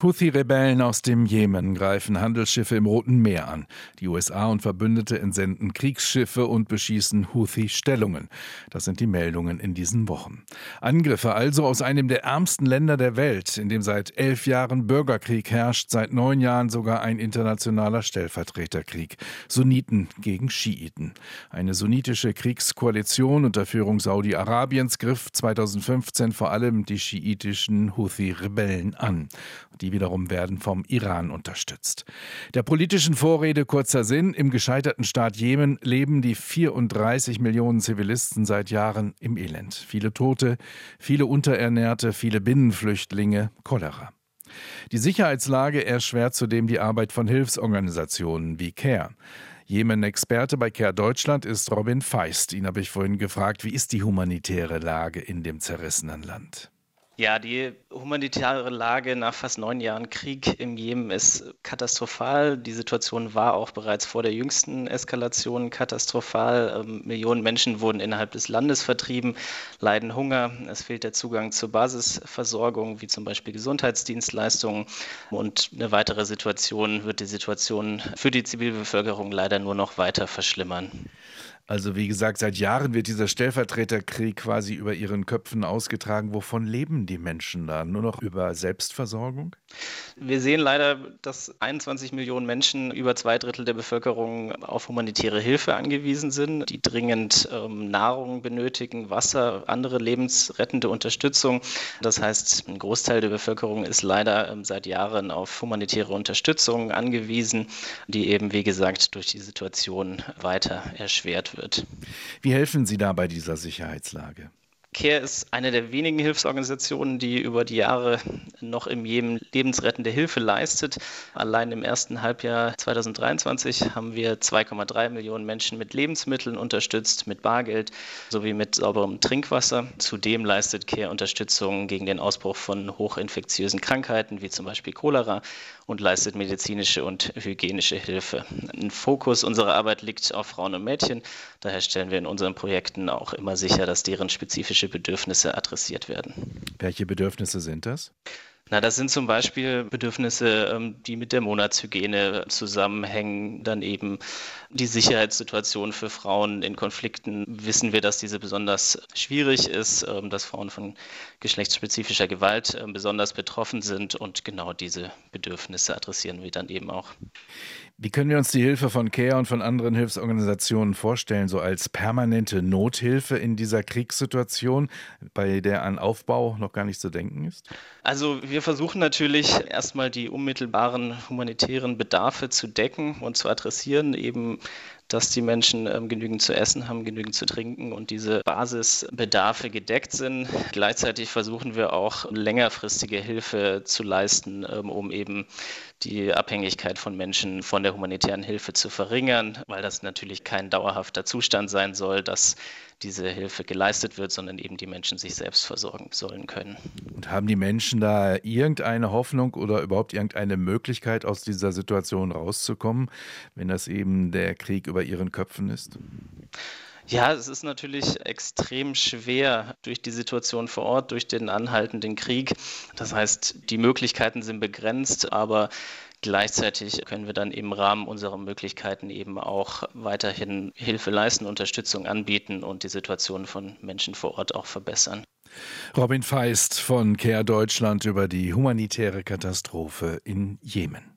Houthi-Rebellen aus dem Jemen greifen Handelsschiffe im Roten Meer an. Die USA und Verbündete entsenden Kriegsschiffe und beschießen Houthi-Stellungen. Das sind die Meldungen in diesen Wochen. Angriffe also aus einem der ärmsten Länder der Welt, in dem seit elf Jahren Bürgerkrieg herrscht, seit neun Jahren sogar ein internationaler Stellvertreterkrieg. Sunniten gegen Schiiten. Eine sunnitische Kriegskoalition unter Führung Saudi-Arabiens griff 2015 vor allem die schiitischen Houthi-Rebellen an. Die wiederum werden vom Iran unterstützt. Der politischen Vorrede kurzer Sinn, im gescheiterten Staat Jemen leben die 34 Millionen Zivilisten seit Jahren im Elend. Viele Tote, viele Unterernährte, viele Binnenflüchtlinge, Cholera. Die Sicherheitslage erschwert zudem die Arbeit von Hilfsorganisationen wie CARE. Jemen-Experte bei CARE Deutschland ist Robin Feist. Ihn habe ich vorhin gefragt, wie ist die humanitäre Lage in dem zerrissenen Land? Ja, die humanitäre Lage nach fast neun Jahren Krieg im Jemen ist katastrophal. Die Situation war auch bereits vor der jüngsten Eskalation katastrophal. Ähm, Millionen Menschen wurden innerhalb des Landes vertrieben, leiden Hunger. Es fehlt der Zugang zur Basisversorgung, wie zum Beispiel Gesundheitsdienstleistungen. Und eine weitere Situation wird die Situation für die Zivilbevölkerung leider nur noch weiter verschlimmern. Also wie gesagt, seit Jahren wird dieser Stellvertreterkrieg quasi über ihren Köpfen ausgetragen. Wovon leben die Menschen da? Nur noch über Selbstversorgung? Wir sehen leider, dass 21 Millionen Menschen, über zwei Drittel der Bevölkerung, auf humanitäre Hilfe angewiesen sind, die dringend ähm, Nahrung benötigen, Wasser, andere lebensrettende Unterstützung. Das heißt, ein Großteil der Bevölkerung ist leider ähm, seit Jahren auf humanitäre Unterstützung angewiesen, die eben, wie gesagt, durch die Situation weiter erschwert wird wird. Wie helfen Sie da bei dieser Sicherheitslage? CARE ist eine der wenigen Hilfsorganisationen, die über die Jahre noch im Jemen lebensrettende Hilfe leistet. Allein im ersten Halbjahr 2023 haben wir 2,3 Millionen Menschen mit Lebensmitteln unterstützt, mit Bargeld sowie mit sauberem Trinkwasser. Zudem leistet CARE Unterstützung gegen den Ausbruch von hochinfektiösen Krankheiten wie zum Beispiel Cholera und leistet medizinische und hygienische Hilfe. Ein Fokus unserer Arbeit liegt auf Frauen und Mädchen. Daher stellen wir in unseren Projekten auch immer sicher, dass deren spezifische Bedürfnisse adressiert werden. Welche Bedürfnisse sind das? Na, das sind zum Beispiel Bedürfnisse, ähm, die mit der Monatshygiene zusammenhängen. Dann eben die Sicherheitssituation für Frauen in Konflikten. Wissen wir, dass diese besonders schwierig ist, ähm, dass Frauen von geschlechtsspezifischer Gewalt ähm, besonders betroffen sind. Und genau diese Bedürfnisse adressieren wir dann eben auch. Wie können wir uns die Hilfe von CARE und von anderen Hilfsorganisationen vorstellen, so als permanente Nothilfe in dieser Kriegssituation, bei der an Aufbau noch gar nicht zu denken ist? Also wir versuchen natürlich erstmal die unmittelbaren humanitären Bedarfe zu decken und zu adressieren, eben dass die Menschen ähm, genügend zu essen haben, genügend zu trinken und diese Basisbedarfe gedeckt sind. Gleichzeitig versuchen wir auch längerfristige Hilfe zu leisten, ähm, um eben die Abhängigkeit von Menschen von der humanitären Hilfe zu verringern, weil das natürlich kein dauerhafter Zustand sein soll, dass diese Hilfe geleistet wird, sondern eben die Menschen sich selbst versorgen sollen können. Und haben die Menschen da irgendeine Hoffnung oder überhaupt irgendeine Möglichkeit, aus dieser Situation rauszukommen, wenn das eben der Krieg über ihren Köpfen ist? Ja, es ist natürlich extrem schwer durch die Situation vor Ort, durch den anhaltenden Krieg. Das heißt, die Möglichkeiten sind begrenzt, aber Gleichzeitig können wir dann im Rahmen unserer Möglichkeiten eben auch weiterhin Hilfe leisten, Unterstützung anbieten und die Situation von Menschen vor Ort auch verbessern. Robin Feist von CARE Deutschland über die humanitäre Katastrophe in Jemen.